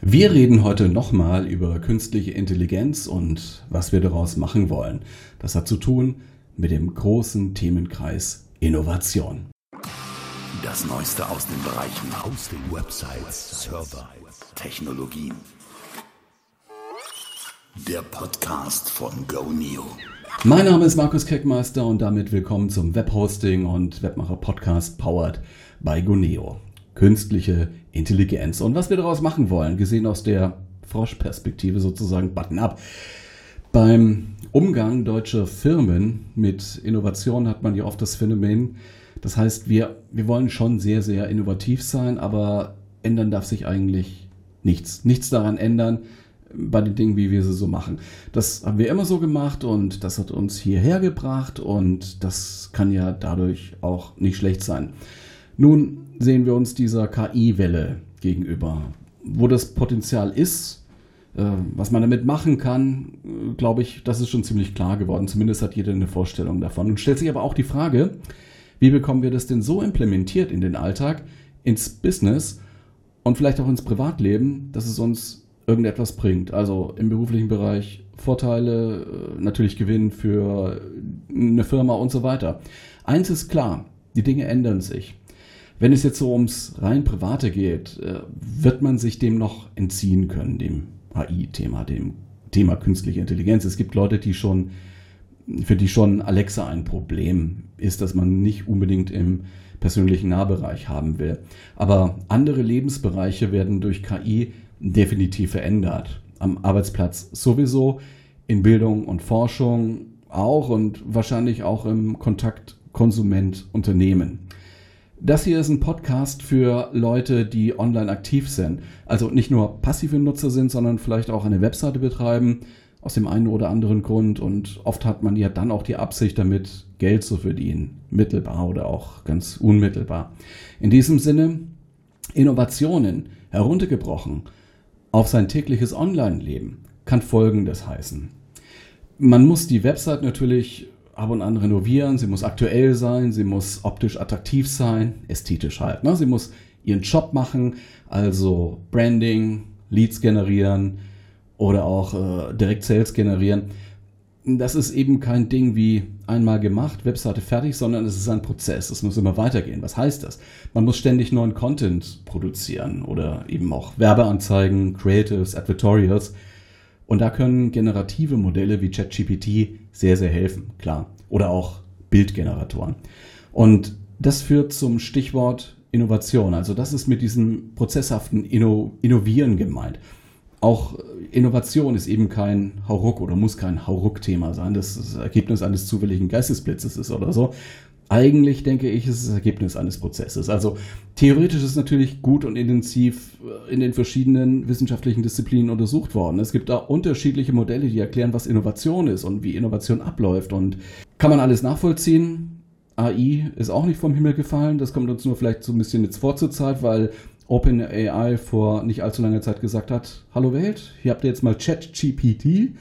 Wir reden heute nochmal über künstliche Intelligenz und was wir daraus machen wollen. Das hat zu tun mit dem großen Themenkreis Innovation. Das Neueste aus den Bereichen Hosting, Websites, Server, Technologien. Der Podcast von GoNeo. Mein Name ist Markus Keckmeister und damit willkommen zum Webhosting und Webmacher Podcast powered by GoNeo. Künstliche Intelligenz und was wir daraus machen wollen, gesehen aus der Froschperspektive sozusagen button up. Beim Umgang deutscher Firmen mit Innovation hat man ja oft das Phänomen, das heißt, wir, wir wollen schon sehr, sehr innovativ sein, aber ändern darf sich eigentlich nichts. Nichts daran ändern bei den Dingen, wie wir sie so machen. Das haben wir immer so gemacht und das hat uns hierher gebracht und das kann ja dadurch auch nicht schlecht sein. Nun sehen wir uns dieser KI-Welle gegenüber. Wo das Potenzial ist, äh, was man damit machen kann, äh, glaube ich, das ist schon ziemlich klar geworden. Zumindest hat jeder eine Vorstellung davon. Und stellt sich aber auch die Frage, wie bekommen wir das denn so implementiert in den Alltag, ins Business und vielleicht auch ins Privatleben, dass es uns irgendetwas bringt? Also im beruflichen Bereich Vorteile, äh, natürlich Gewinn für eine Firma und so weiter. Eins ist klar, die Dinge ändern sich. Wenn es jetzt so ums rein Private geht, äh, wird man sich dem noch entziehen können, dem AI-Thema, dem Thema künstliche Intelligenz. Es gibt Leute, die schon, für die schon Alexa ein Problem ist, dass man nicht unbedingt im persönlichen Nahbereich haben will. Aber andere Lebensbereiche werden durch KI definitiv verändert. Am Arbeitsplatz sowieso, in Bildung und Forschung auch und wahrscheinlich auch im Kontakt Konsument-Unternehmen. Das hier ist ein Podcast für Leute, die online aktiv sind. Also nicht nur passive Nutzer sind, sondern vielleicht auch eine Webseite betreiben, aus dem einen oder anderen Grund. Und oft hat man ja dann auch die Absicht damit, Geld zu verdienen. Mittelbar oder auch ganz unmittelbar. In diesem Sinne, Innovationen heruntergebrochen auf sein tägliches Online-Leben kann Folgendes heißen. Man muss die Website natürlich ab und an renovieren, sie muss aktuell sein, sie muss optisch attraktiv sein, ästhetisch halt. Ne? Sie muss ihren Job machen, also Branding, Leads generieren oder auch äh, direkt Sales generieren. Das ist eben kein Ding wie einmal gemacht, Webseite fertig, sondern es ist ein Prozess. Es muss immer weitergehen. Was heißt das? Man muss ständig neuen Content produzieren oder eben auch Werbeanzeigen, Creatives, Advertorials und da können generative Modelle wie ChatGPT sehr, sehr helfen, klar. Oder auch Bildgeneratoren. Und das führt zum Stichwort Innovation. Also das ist mit diesem prozesshaften Inno Innovieren gemeint. Auch Innovation ist eben kein Hauruck oder muss kein Hauruck-Thema sein, das das Ergebnis eines zufälligen Geistesblitzes ist oder so, eigentlich denke ich, ist das Ergebnis eines Prozesses. Also theoretisch ist es natürlich gut und intensiv äh, in den verschiedenen wissenschaftlichen Disziplinen untersucht worden. Es gibt da unterschiedliche Modelle, die erklären, was Innovation ist und wie Innovation abläuft. Und kann man alles nachvollziehen? AI ist auch nicht vom Himmel gefallen. Das kommt uns nur vielleicht so ein bisschen jetzt vor zur Zeit, weil OpenAI vor nicht allzu langer Zeit gesagt hat, hallo Welt, hier habt ihr jetzt mal ChatGPT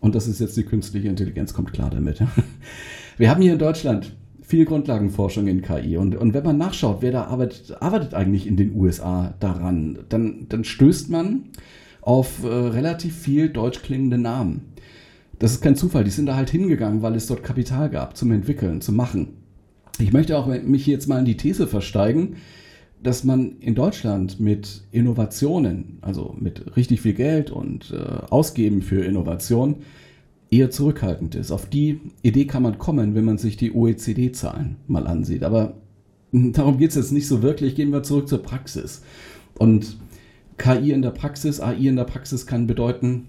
und das ist jetzt die künstliche Intelligenz, kommt klar damit. Wir haben hier in Deutschland viel Grundlagenforschung in KI. Und, und wenn man nachschaut, wer da arbeitet, arbeitet eigentlich in den USA daran, dann, dann stößt man auf äh, relativ viel deutsch klingende Namen. Das ist kein Zufall, die sind da halt hingegangen, weil es dort Kapital gab zum Entwickeln, zum Machen. Ich möchte auch mich jetzt mal in die These versteigen, dass man in Deutschland mit Innovationen, also mit richtig viel Geld und äh, Ausgeben für Innovation, eher zurückhaltend ist. Auf die Idee kann man kommen, wenn man sich die OECD-Zahlen mal ansieht. Aber darum geht es jetzt nicht so wirklich. Gehen wir zurück zur Praxis. Und KI in der Praxis, AI in der Praxis kann bedeuten,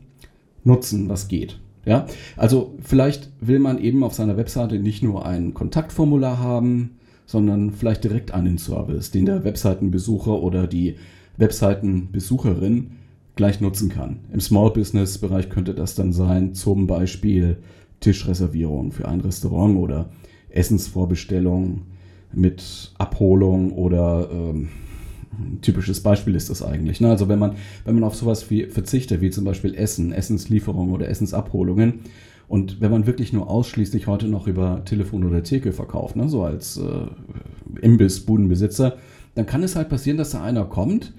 nutzen, was geht. Ja, also vielleicht will man eben auf seiner Webseite nicht nur ein Kontaktformular haben, sondern vielleicht direkt einen Service, den der Webseitenbesucher oder die Webseitenbesucherin gleich nutzen kann. Im Small Business Bereich könnte das dann sein, zum Beispiel Tischreservierung für ein Restaurant oder Essensvorbestellung mit Abholung oder ähm, ein typisches Beispiel ist das eigentlich. Ne? Also wenn man, wenn man auf sowas wie verzichtet, wie zum Beispiel Essen, Essenslieferung oder Essensabholungen, und wenn man wirklich nur ausschließlich heute noch über Telefon oder Theke verkauft, ne, so als äh, Imbiss-Budenbesitzer, dann kann es halt passieren, dass da einer kommt,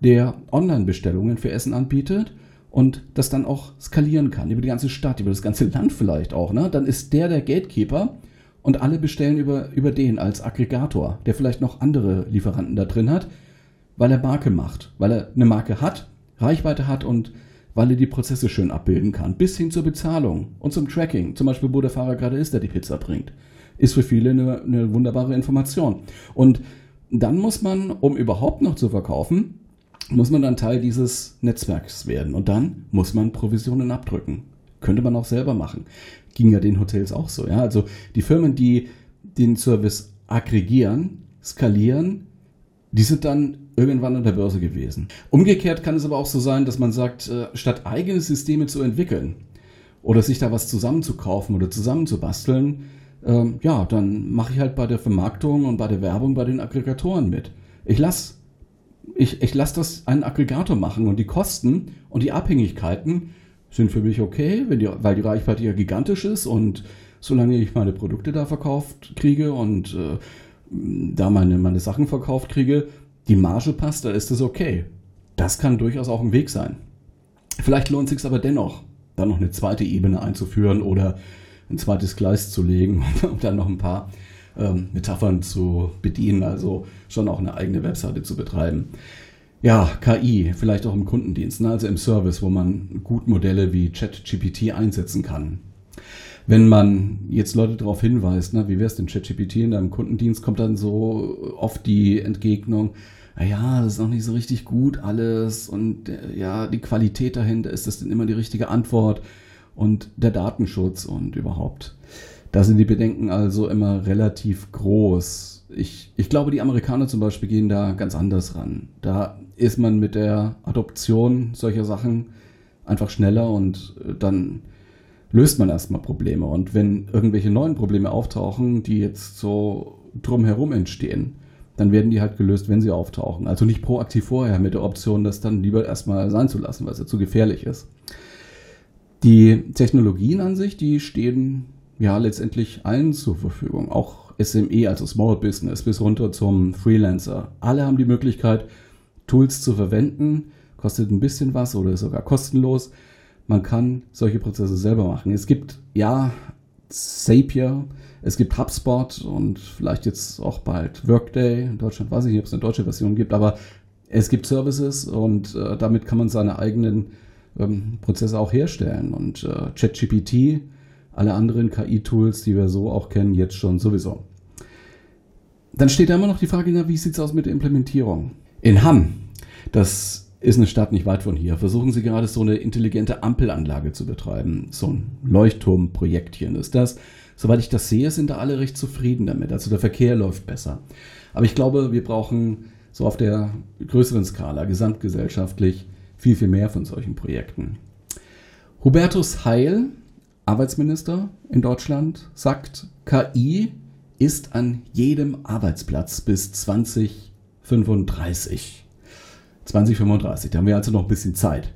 der Online-Bestellungen für Essen anbietet und das dann auch skalieren kann über die ganze Stadt, über das ganze Land vielleicht auch. Ne? Dann ist der der Gatekeeper und alle bestellen über, über den als Aggregator, der vielleicht noch andere Lieferanten da drin hat, weil er Marke macht, weil er eine Marke hat, Reichweite hat und weil er die Prozesse schön abbilden kann, bis hin zur Bezahlung und zum Tracking, zum Beispiel wo der Fahrer gerade ist, der die Pizza bringt, ist für viele eine, eine wunderbare Information. Und dann muss man, um überhaupt noch zu verkaufen, muss man dann Teil dieses Netzwerks werden. Und dann muss man Provisionen abdrücken. Könnte man auch selber machen. Ging ja den Hotels auch so. Ja? Also die Firmen, die den Service aggregieren, skalieren, die sind dann irgendwann an der Börse gewesen. Umgekehrt kann es aber auch so sein, dass man sagt, äh, statt eigene Systeme zu entwickeln oder sich da was zusammenzukaufen oder zusammenzubasteln, ähm, ja, dann mache ich halt bei der Vermarktung und bei der Werbung bei den Aggregatoren mit. Ich lasse ich, ich lass das einen Aggregator machen und die Kosten und die Abhängigkeiten sind für mich okay, die, weil die Reichweite ja gigantisch ist und solange ich meine Produkte da verkauft kriege und äh, da meine, meine Sachen verkauft kriege, die Marge passt, da ist das okay. Das kann durchaus auch ein Weg sein. Vielleicht lohnt es sich aber dennoch, da noch eine zweite Ebene einzuführen oder ein zweites Gleis zu legen und dann noch ein paar ähm, Metaphern zu bedienen, also schon auch eine eigene Webseite zu betreiben. Ja, KI, vielleicht auch im Kundendienst, ne? also im Service, wo man gut Modelle wie ChatGPT einsetzen kann. Wenn man jetzt Leute darauf hinweist, na, wie wäre es denn ChatGPT in deinem Kundendienst, kommt dann so oft die Entgegnung, naja, das ist noch nicht so richtig gut alles und äh, ja, die Qualität dahinter, ist das denn immer die richtige Antwort und der Datenschutz und überhaupt. Da sind die Bedenken also immer relativ groß. Ich, ich glaube, die Amerikaner zum Beispiel gehen da ganz anders ran. Da ist man mit der Adoption solcher Sachen einfach schneller und äh, dann löst man erstmal Probleme. Und wenn irgendwelche neuen Probleme auftauchen, die jetzt so drumherum entstehen, dann werden die halt gelöst, wenn sie auftauchen. Also nicht proaktiv vorher mit der Option, das dann lieber erstmal sein zu lassen, weil es ja zu gefährlich ist. Die Technologien an sich, die stehen ja letztendlich allen zur Verfügung. Auch SME, also Small Business, bis runter zum Freelancer. Alle haben die Möglichkeit, Tools zu verwenden. Kostet ein bisschen was oder ist sogar kostenlos. Man kann solche Prozesse selber machen. Es gibt ja Zapier, es gibt HubSpot und vielleicht jetzt auch bald Workday. In Deutschland weiß ich nicht, ob es eine deutsche Version gibt, aber es gibt Services und äh, damit kann man seine eigenen ähm, Prozesse auch herstellen. Und äh, ChatGPT alle anderen KI-Tools, die wir so auch kennen, jetzt schon sowieso. Dann steht da immer noch die Frage, na, wie sieht's aus mit der Implementierung? In Hamm, das ist eine Stadt nicht weit von hier, versuchen sie gerade so eine intelligente Ampelanlage zu betreiben. So ein Leuchtturmprojektchen ist das. Soweit ich das sehe, sind da alle recht zufrieden damit. Also der Verkehr läuft besser. Aber ich glaube, wir brauchen so auf der größeren Skala, gesamtgesellschaftlich, viel, viel mehr von solchen Projekten. Hubertus Heil, Arbeitsminister in Deutschland sagt, KI ist an jedem Arbeitsplatz bis 2035. 2035, da haben wir also noch ein bisschen Zeit.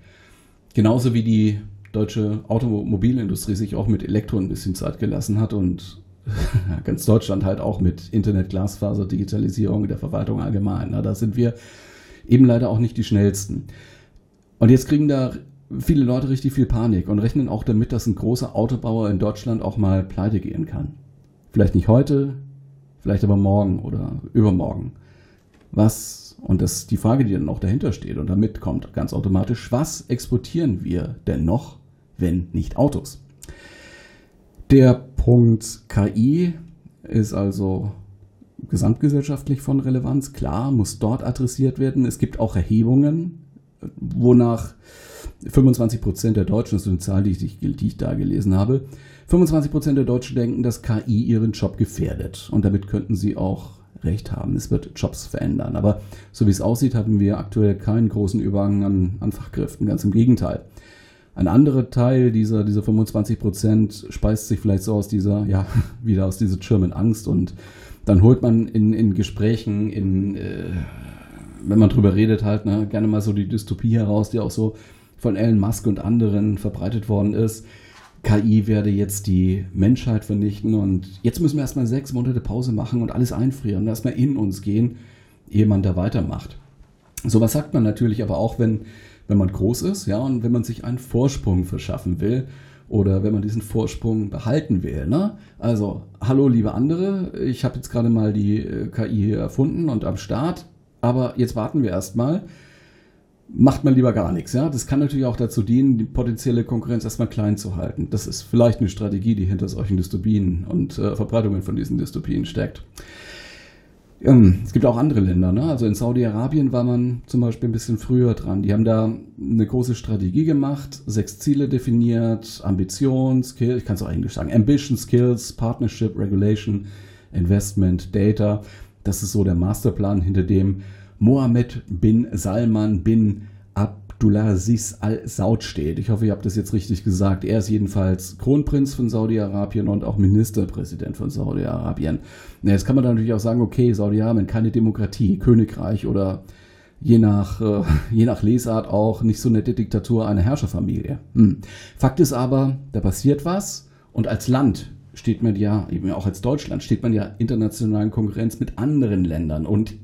Genauso wie die deutsche Automobilindustrie sich auch mit Elektro ein bisschen Zeit gelassen hat und ganz Deutschland halt auch mit Internet, Glasfaser, Digitalisierung der Verwaltung allgemein. da sind wir eben leider auch nicht die schnellsten. Und jetzt kriegen da viele Leute richtig viel Panik und rechnen auch damit, dass ein großer Autobauer in Deutschland auch mal pleite gehen kann. Vielleicht nicht heute, vielleicht aber morgen oder übermorgen. Was, und das ist die Frage, die dann auch dahinter steht und damit kommt ganz automatisch, was exportieren wir denn noch, wenn nicht Autos? Der Punkt KI ist also gesamtgesellschaftlich von Relevanz. Klar, muss dort adressiert werden. Es gibt auch Erhebungen, wonach 25 Prozent der Deutschen, das ist eine Zahl, die ich, die ich da gelesen habe, 25 Prozent der Deutschen denken, dass KI ihren Job gefährdet. Und damit könnten sie auch recht haben. Es wird Jobs verändern. Aber so wie es aussieht, haben wir aktuell keinen großen Überhang an, an Fachkräften. Ganz im Gegenteil. Ein anderer Teil dieser, dieser 25 Prozent speist sich vielleicht so aus dieser, ja, wieder aus dieser German Angst und dann holt man in, in Gesprächen, in, äh, wenn man drüber redet halt, ne, gerne mal so die Dystopie heraus, die auch so von Elon Musk und anderen verbreitet worden ist. KI werde jetzt die Menschheit vernichten und jetzt müssen wir erstmal sechs Monate Pause machen und alles einfrieren erstmal in uns gehen, ehe man da weitermacht. Sowas sagt man natürlich aber auch, wenn, wenn man groß ist, ja, und wenn man sich einen Vorsprung verschaffen will oder wenn man diesen Vorsprung behalten will. Ne? Also, hallo liebe andere, ich habe jetzt gerade mal die äh, KI erfunden und am Start, aber jetzt warten wir erstmal. Macht man lieber gar nichts, ja. Das kann natürlich auch dazu dienen, die potenzielle Konkurrenz erstmal klein zu halten. Das ist vielleicht eine Strategie, die hinter solchen Dystopien und äh, Verbreitungen von diesen Dystopien steckt. Ähm, es gibt auch andere Länder, ne? Also in Saudi-Arabien war man zum Beispiel ein bisschen früher dran. Die haben da eine große Strategie gemacht, sechs Ziele definiert, Ambition, Skill, ich kann es auch Englisch sagen, Ambition, Skills, Partnership, Regulation, Investment, Data. Das ist so der Masterplan, hinter dem Mohammed bin Salman bin Abdulaziz al-Saud steht. Ich hoffe, ihr habt das jetzt richtig gesagt. Er ist jedenfalls Kronprinz von Saudi-Arabien und auch Ministerpräsident von Saudi-Arabien. Jetzt kann man natürlich auch sagen, okay, Saudi-Arabien, keine Demokratie, Königreich oder je nach, äh, je nach Lesart auch nicht so eine Diktatur, eine Herrscherfamilie. Hm. Fakt ist aber, da passiert was und als Land steht man ja, eben auch als Deutschland, steht man ja internationalen Konkurrenz mit anderen Ländern und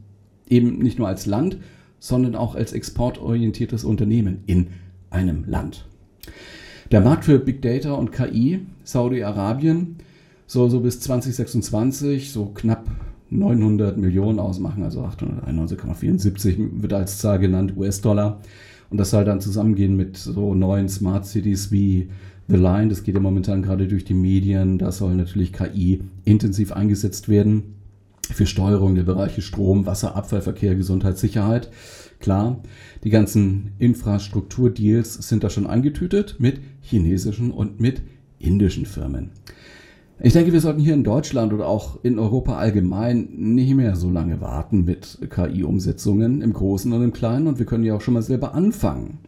eben nicht nur als Land, sondern auch als exportorientiertes Unternehmen in einem Land. Der Markt für Big Data und KI, Saudi-Arabien, soll so bis 2026 so knapp 900 Millionen ausmachen, also 891,74 wird als Zahl genannt, US-Dollar. Und das soll dann zusammengehen mit so neuen Smart Cities wie The Line, das geht ja momentan gerade durch die Medien, da soll natürlich KI intensiv eingesetzt werden für Steuerung der Bereiche Strom, Wasser, Abfallverkehr, Gesundheit, Sicherheit. Klar, die ganzen Infrastrukturdeals sind da schon eingetütet mit chinesischen und mit indischen Firmen. Ich denke, wir sollten hier in Deutschland oder auch in Europa allgemein nicht mehr so lange warten mit KI-Umsetzungen im Großen und im Kleinen und wir können ja auch schon mal selber anfangen.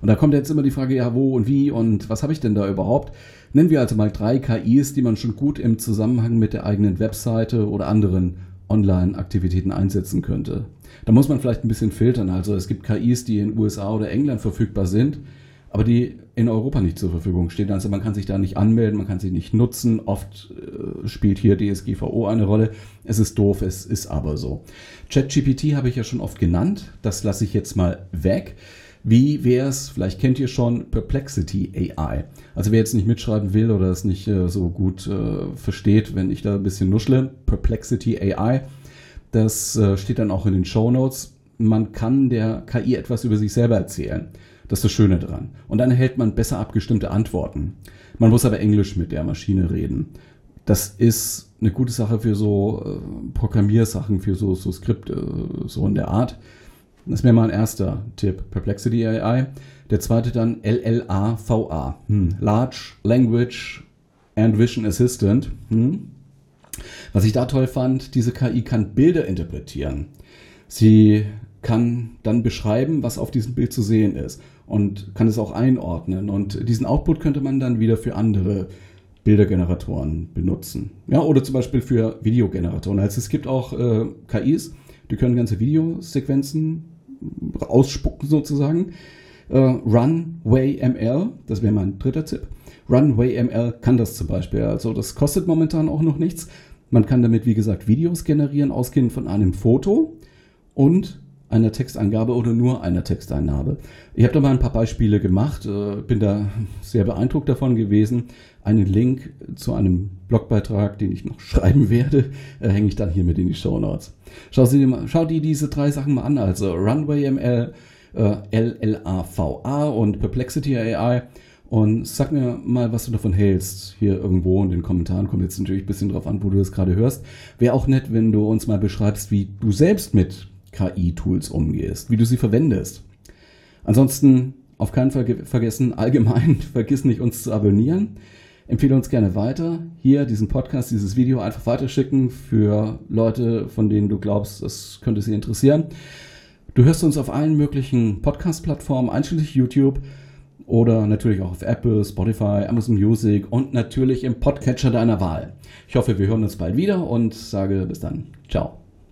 Und da kommt jetzt immer die Frage, ja, wo und wie und was habe ich denn da überhaupt? Nennen wir also mal drei KIs, die man schon gut im Zusammenhang mit der eigenen Webseite oder anderen Online-Aktivitäten einsetzen könnte. Da muss man vielleicht ein bisschen filtern. Also es gibt KIs, die in USA oder England verfügbar sind, aber die in Europa nicht zur Verfügung stehen. Also man kann sich da nicht anmelden, man kann sie nicht nutzen. Oft äh, spielt hier DSGVO eine Rolle. Es ist doof, es ist aber so. ChatGPT habe ich ja schon oft genannt. Das lasse ich jetzt mal weg. Wie wäre es, vielleicht kennt ihr schon Perplexity AI. Also wer jetzt nicht mitschreiben will oder es nicht äh, so gut äh, versteht, wenn ich da ein bisschen nuschle, Perplexity AI, das äh, steht dann auch in den Show Notes. Man kann der KI etwas über sich selber erzählen. Das ist das Schöne dran. Und dann erhält man besser abgestimmte Antworten. Man muss aber Englisch mit der Maschine reden. Das ist eine gute Sache für so äh, Programmiersachen, für so, so Skripte, so in der Art. Das wäre mal ein erster Tipp. Perplexity AI. Der zweite dann LLAVA. Hm. Large Language and Vision Assistant. Hm. Was ich da toll fand, diese KI kann Bilder interpretieren. Sie kann dann beschreiben, was auf diesem Bild zu sehen ist und kann es auch einordnen. Und diesen Output könnte man dann wieder für andere Bildergeneratoren benutzen. Ja, oder zum Beispiel für Videogeneratoren. Also es gibt auch äh, KIs, die können ganze Videosequenzen ausspucken sozusagen. Äh, Runway ML, das wäre mein dritter Tipp. Runway ML kann das zum Beispiel. Also das kostet momentan auch noch nichts. Man kann damit, wie gesagt, Videos generieren, ausgehend von einem Foto und einer Textangabe oder nur einer Texteingabe. Ich habe da mal ein paar Beispiele gemacht, äh, bin da sehr beeindruckt davon gewesen. Einen Link zu einem Blogbeitrag, den ich noch schreiben werde, äh, hänge ich dann hier mit in die Show Notes. Schau, sie dir mal, schau dir diese drei Sachen mal an, also Runway ML, äh, LLAVA und Perplexity AI. Und sag mir mal, was du davon hältst. Hier irgendwo in den Kommentaren kommt jetzt natürlich ein bisschen drauf an, wo du das gerade hörst. Wäre auch nett, wenn du uns mal beschreibst, wie du selbst mit KI-Tools umgehst, wie du sie verwendest. Ansonsten auf keinen Fall vergessen, allgemein vergiss nicht uns zu abonnieren. Empfehle uns gerne weiter. Hier diesen Podcast, dieses Video einfach weiterschicken für Leute, von denen du glaubst, es könnte sie interessieren. Du hörst uns auf allen möglichen Podcast-Plattformen, einschließlich YouTube oder natürlich auch auf Apple, Spotify, Amazon Music und natürlich im Podcatcher deiner Wahl. Ich hoffe, wir hören uns bald wieder und sage bis dann. Ciao.